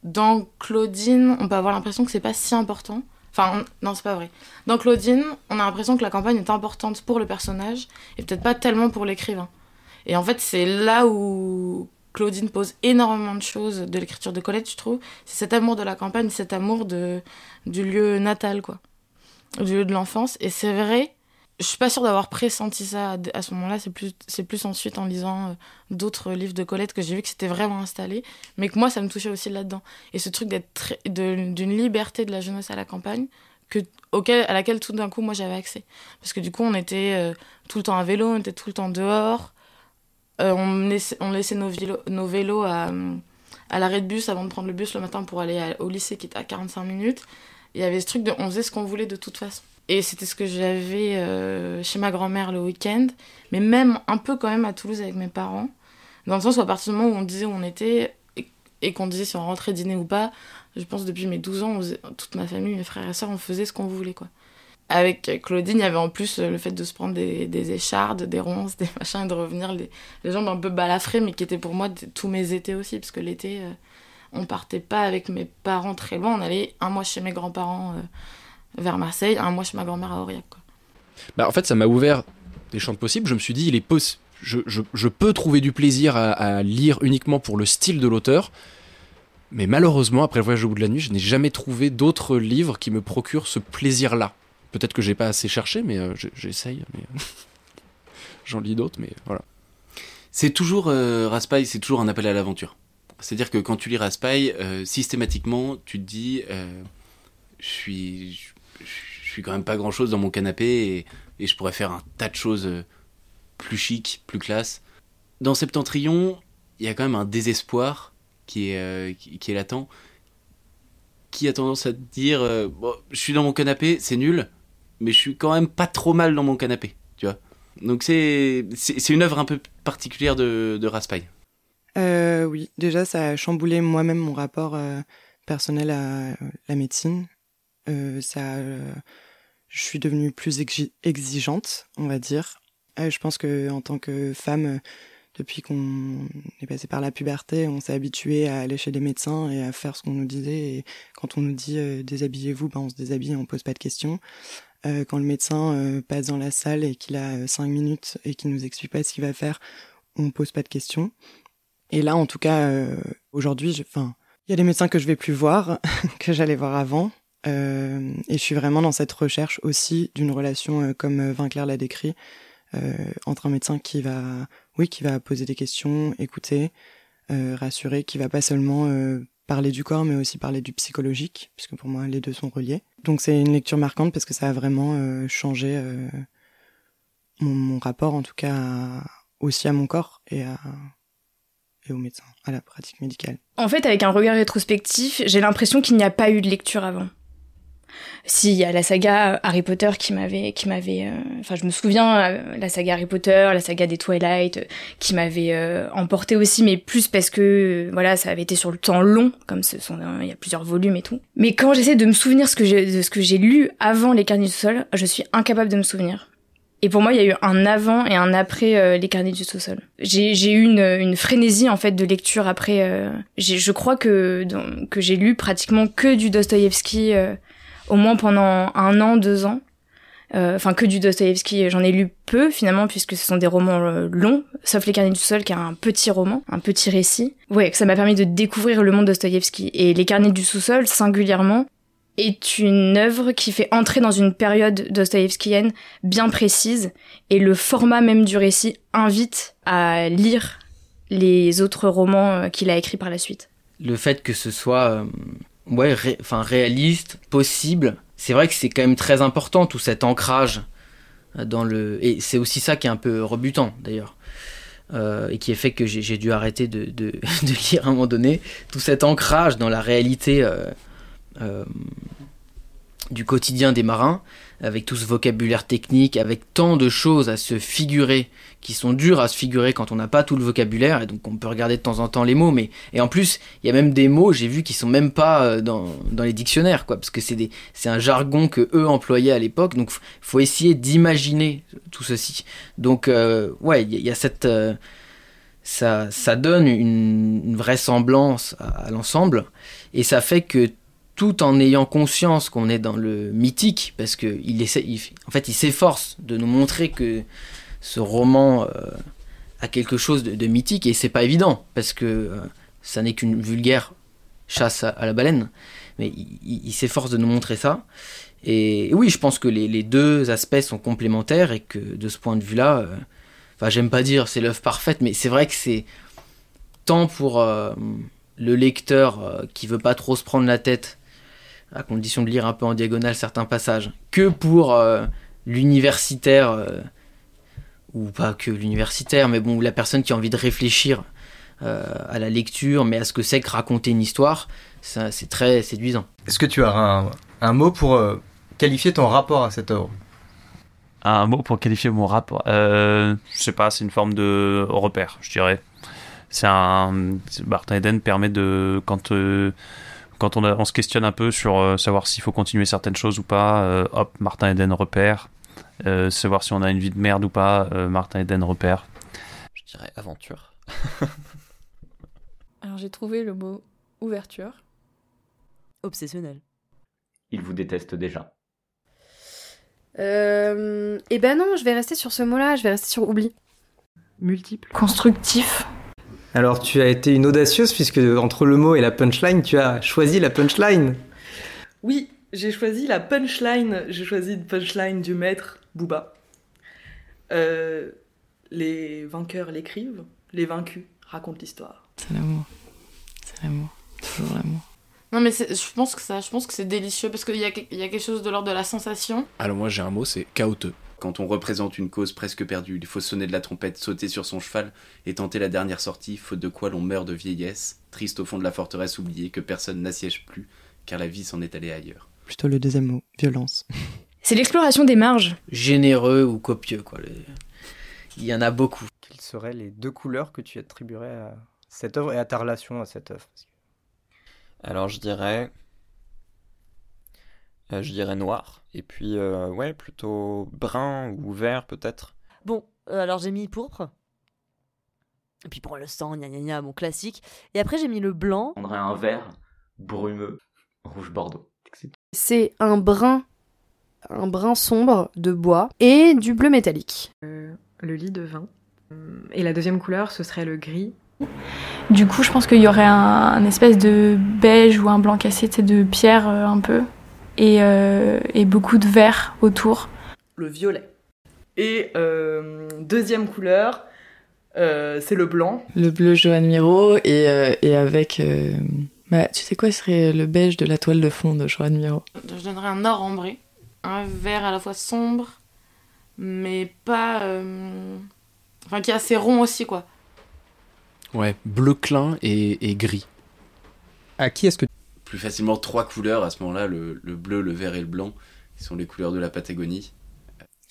dans Claudine, on peut avoir l'impression que c'est pas si important. Enfin, non, c'est pas vrai. Dans Claudine, on a l'impression que la campagne est importante pour le personnage et peut-être pas tellement pour l'écrivain. Et en fait, c'est là où Claudine pose énormément de choses de l'écriture de Colette, je trouve. C'est cet amour de la campagne, cet amour du lieu natal, quoi. Du lieu de l'enfance. Et c'est vrai, je suis pas sûre d'avoir pressenti ça à, ce moment-là. C'est plus, c'est plus ensuite en lisant euh, d'autres livres de Colette que j'ai vu que c'était vraiment installé. Mais que moi, ça me touchait aussi là-dedans. Et ce truc d'être d'une liberté de la jeunesse à la campagne, que, auquel, à laquelle tout d'un coup, moi, j'avais accès. Parce que du coup, on était euh, tout le temps à vélo, on était tout le temps dehors. Euh, on, laissait, nos, vélos, à, l'arrêt de bus avant de prendre le bus le matin pour aller au lycée qui était à 45 minutes. Il y avait ce truc de on faisait ce qu'on voulait de toute façon. Et c'était ce que j'avais euh, chez ma grand-mère le week-end, mais même un peu quand même à Toulouse avec mes parents. Dans le sens où à partir du moment où on disait où on était et, qu'on disait si on rentrait dîner ou pas, je pense depuis mes 12 ans, toute ma famille, mes frères et sœurs, on faisait ce qu'on voulait quoi. Avec Claudine, il y avait en plus le fait de se prendre des, des échardes, des ronces, des machins, et de revenir les, les jambes un peu balafrées, mais qui étaient pour moi tous mes étés aussi, parce que l'été, euh, on partait pas avec mes parents très loin, on allait un mois chez mes grands-parents euh, vers Marseille, un mois chez ma grand-mère à Aurillac. Quoi. Bah, en fait, ça m'a ouvert des champs de possibles. Je me suis dit, il est possible. je, je, je, peux trouver du plaisir à, à, lire uniquement pour le style de l'auteur. Mais malheureusement, après le voyage au bout de la nuit, je n'ai jamais trouvé d'autres livres qui me procurent ce plaisir-là. Peut-être que j'ai pas assez cherché, mais euh, j'essaye. Mais... J'en lis d'autres, mais voilà. C'est toujours, euh, Raspail, c'est toujours un appel à l'aventure. C'est-à-dire que quand tu lis Raspail, euh, systématiquement, tu te dis, euh, je suis, je suis quand même pas grand-chose dans mon canapé et, je pourrais faire un tas de choses euh, plus chic, plus classe. Dans Septentrion, il y a quand même un désespoir qui est, euh, qui, est latent, qui a tendance à dire, euh, je suis dans mon canapé, c'est nul, mais je suis quand même pas trop mal dans mon canapé, tu vois. Donc c'est une œuvre un peu particulière de, de Raspail. Oui, déjà ça a chamboulé moi-même mon rapport personnel à la médecine. Euh, ça, je suis devenue plus exigeante, on va dire. je pense que en tant que femme, depuis qu'on est passé par la puberté, on s'est habitué à aller chez des médecins et à faire ce qu'on nous disait. Et quand on nous dit déshabillez-vous, ben on se déshabille, on pose pas de questions. Euh, quand le médecin euh, passe dans la salle et qu'il a 5 minutes et qu'il nous explique pas ce qu'il va faire, on pose pas de questions. Et là, en tout cas, euh, aujourd'hui, enfin, il y a des médecins que je vais plus voir, que j'allais voir avant. Et je suis vraiment dans cette recherche aussi d'une relation, comme Vinclair l'a décrit, entre un médecin qui va, oui, qui va poser des questions, écouter, rassurer, qui va pas seulement parler du corps, mais aussi parler du psychologique, puisque pour moi, les deux sont reliés. Donc c'est une lecture marquante parce que ça a vraiment euh, changé euh, mon, mon, rapport, en tout cas, à, aussi à mon corps et, à, et au médecin, à la pratique médicale. En fait, avec un regard rétrospectif, j'ai l'impression qu'il n'y a pas eu de lecture avant. Si, il y a la saga Harry Potter qui m'avait, qui m'avait, euh, enfin, je me souviens euh, la saga Harry Potter, la saga des Twilight, euh, qui m'avait emporté aussi, mais plus parce que, voilà, ça avait été sur le temps long, comme ce sont, il y a plusieurs volumes et tout. Mais quand j'essaie de me souvenir ce que de ce que j'ai lu avant Les Carnets du Sol, je suis incapable de me souvenir. Et pour moi, il y a eu un avant et un après les carnets du sous-sol. J'ai, j'ai eu une, une, frénésie en fait de lecture après. Euh, je crois que que j'ai lu pratiquement que du Dostoïevski euh, au moins pendant un an, deux ans. Enfin, que du Dostoïevski, j'en ai lu peu finalement puisque ce sont des romans longs, sauf Les Carnets du Sol qui est un petit roman, un petit récit. Ouais, ça m'a permis de découvrir le monde Dostoïevski. Et Les Carnets du sous-sol, singulièrement, est une œuvre qui fait entrer dans une période dostoïevskienne bien précise et le format même du récit invite à lire les autres romans qu'il a écrits par la suite. Le fait que ce soit euh, ouais, enfin réaliste, possible, c'est vrai que c'est quand même très important tout cet ancrage dans le et c'est aussi ça qui est un peu rebutant d'ailleurs. Euh, et qui est fait que j'ai dû arrêter de, de, lire à un moment donné tout cet ancrage dans la réalité euh, euh, du quotidien des marins, avec tout ce vocabulaire technique, avec tant de choses à se figurer, qui sont dures à se figurer quand on n'a pas tout le vocabulaire, et donc on peut regarder de temps en temps les mots, mais et en plus il y a même des mots, j'ai vu, qui sont même pas dans, dans les dictionnaires, quoi, parce que c'est des un jargon que eux employaient à l'époque, donc faut essayer d'imaginer tout ceci. Donc euh, ouais, il y, a cette euh, ça donne une, vraisemblance à l'ensemble, et ça fait que tout en ayant conscience qu'on est dans le mythique, parce que il essaie, en fait, il s'efforce de nous montrer que ce roman euh, a quelque chose de, mythique, et c'est pas évident, parce que euh, ça n'est qu'une vulgaire chasse à, la baleine, mais il, s'efforce de nous montrer ça. Et, oui, je pense que les, deux aspects sont complémentaires, et que de ce point de vue-là, euh, enfin, j'aime pas dire c'est l'œuvre parfaite, mais c'est vrai que c'est tant pour le lecteur qui veut pas trop se prendre la tête à condition de lire un peu en diagonale certains passages, que pour euh, l'universitaire, euh, ou pas que l'universitaire, mais bon, la personne qui a envie de réfléchir euh, à la lecture, mais à ce que c'est que raconter une histoire, c'est très séduisant. Est-ce que tu as un, un mot pour euh, qualifier ton rapport à cette œuvre? Un mot pour qualifier mon rapport euh, Je sais pas, c'est une forme de repère, je dirais. C'est un. Martin Eden permet de. Quand quand on, a, on, se questionne un peu sur euh, savoir s'il faut continuer certaines choses ou pas, euh, hop, Martin Eden repère. Euh, savoir si on a une vie de merde ou pas, euh, Martin Eden repère. Je dirais aventure. Alors j'ai trouvé le mot ouverture. Obsessionnel. Il vous déteste déjà. Euh, eh ben non, je vais rester sur ce mot-là, je vais rester sur oubli. multiple. Constructif. Alors tu as été une audacieuse puisque entre le mot et la punchline, tu as choisi la punchline. Oui, j'ai choisi la punchline. J'ai choisi une punchline du maître Booba. Euh, les vainqueurs l'écrivent, les vaincus racontent l'histoire. C'est l'amour. C'est l'amour. Toujours l'amour. Non mais c'est- je pense que ça, je pense que c'est délicieux parce qu'il y y a quelque chose de l'ordre de la sensation. Alors moi j'ai un mot, c'est chaoteux. Quand on représente une cause presque perdue, il faut sonner de la trompette, sauter sur son cheval et tenter la dernière sortie, faute de quoi l'on meurt de vieillesse, triste au fond de la forteresse oubliée que personne n'assiège plus, car la vie s'en est allée ailleurs. Plutôt le deuxième mot, violence. C'est l'exploration des marges. Généreux ou copieux, quoi. les- Il y en a beaucoup. Quelles seraient les deux couleurs que tu attribuerais à cette œuvre et à ta relation à cette œuvre? Alors je dirais. Euh, je dirais noir. Et puis, euh, ouais, plutôt brun ou vert peut-être. Bon, euh, alors j'ai mis pourpre. Et puis pour le sang, gna gna gna, mon classique. Et après j'ai mis le blanc. On aurait un vert brumeux, rouge bordeaux. C'est un brun, un brun sombre de bois et du bleu métallique. Euh, le lit de vin. Et la deuxième couleur, ce serait le gris. Du coup, je pense qu'il y aurait un, un espèce de beige ou un blanc cassé, tu sais, de pierre euh, un peu, et, euh, et beaucoup de vert autour. Le violet. Et euh, deuxième couleur, euh, c'est le blanc. Le bleu Johan Miro et, euh, et avec. euh, bah, tu sais quoi, ce serait le beige de la toile de fond de Johan Miro. Je donnerais un or ambré, un vert à la fois sombre, mais pas, euh, enfin qui est assez rond aussi quoi. Ouais, bleu clin et, et gris. À qui est-ce que Plus facilement trois couleurs à ce moment-là, le, le bleu, le vert et le blanc, qui sont les couleurs de la Patagonie.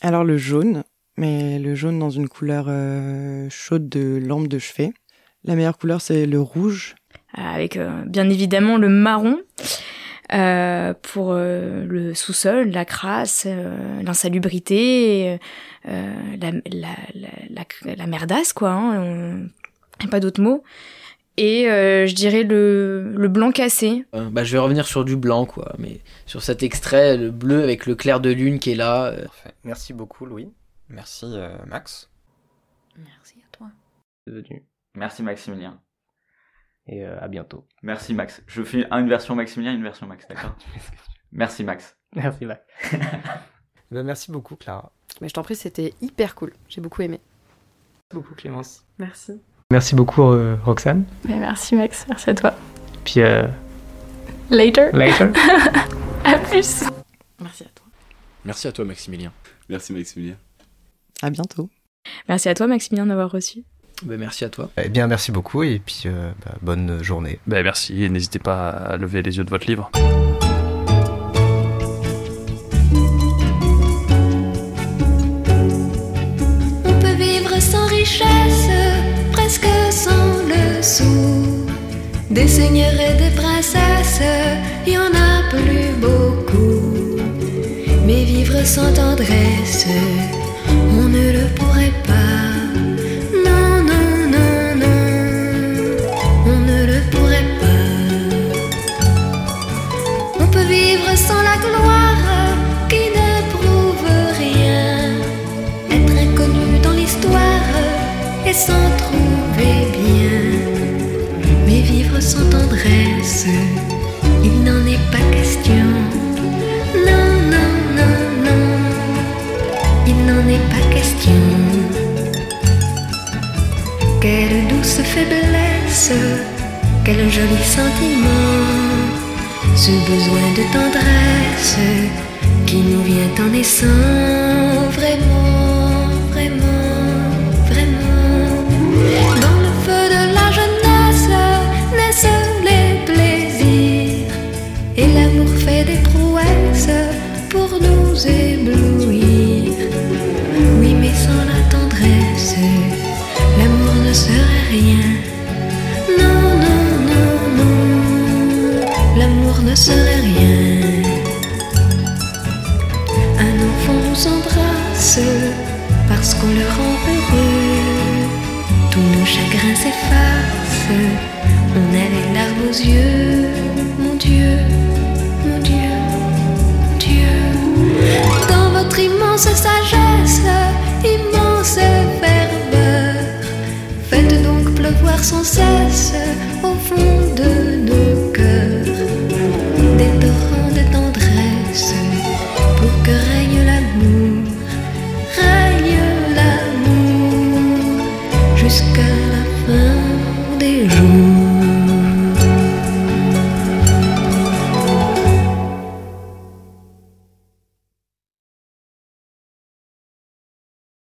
Alors le jaune, mais le jaune dans une couleur euh, chaude de lampe de chevet. La meilleure couleur c'est le rouge. Avec euh, bien évidemment le marron euh, pour euh, le sous-sol, la crasse, euh, l'insalubrité, euh, la, la, la, la, la merdasse quoi. Hein, on- y a pas d'autre mot. Et euh, je dirais le, le blanc cassé. Euh, bah, je vais revenir sur du blanc, quoi. Mais sur cet extrait, le bleu avec le clair de lune qui est là. euh, Merci beaucoup, Louis. Merci, euh, Max. Merci à toi. Devenu. Merci Maximilien. Et euh, à bientôt. Merci Max. Je fais une version Maximilien, une version Max, d'accord? Merci Max. Merci, Max. Eh ben, merci beaucoup, Clara. Mais je t'en prie, c'était hyper cool. J'ai beaucoup aimé. Merci beaucoup, Clémence. Merci. Merci beaucoup, euh, Roxane. Mais merci Max, merci à toi. Puis, euh, Later. Later. à plus. Merci à toi. Merci à toi, Maximilien. Merci, Maximilien. À bientôt. Merci à toi, Maximilien, d'avoir reçu. bah, merci à toi. Eh bien, merci beaucoup et puis euh, bah, bonne journée. Ben merci et n'hésitez pas à lever les yeux de votre livre. On peut vivre sans richesse, Des seigneurs et des princesses, y en a plus beaucoup. Mais vivre sans tendresse, on ne le pourrait pas. Quel joli sentiment, ce besoin de tendresse qui nous vient en naissant vraiment, vraiment, vraiment. Dans le feu de la jeunesse naissent les plaisirs et l'amour fait des prouesses pour nous éblouir. mon Dieu, mon Dieu, mon Dieu. Dans votre immense sagesse, immense ferveur, faites donc pleuvoir sans cesse.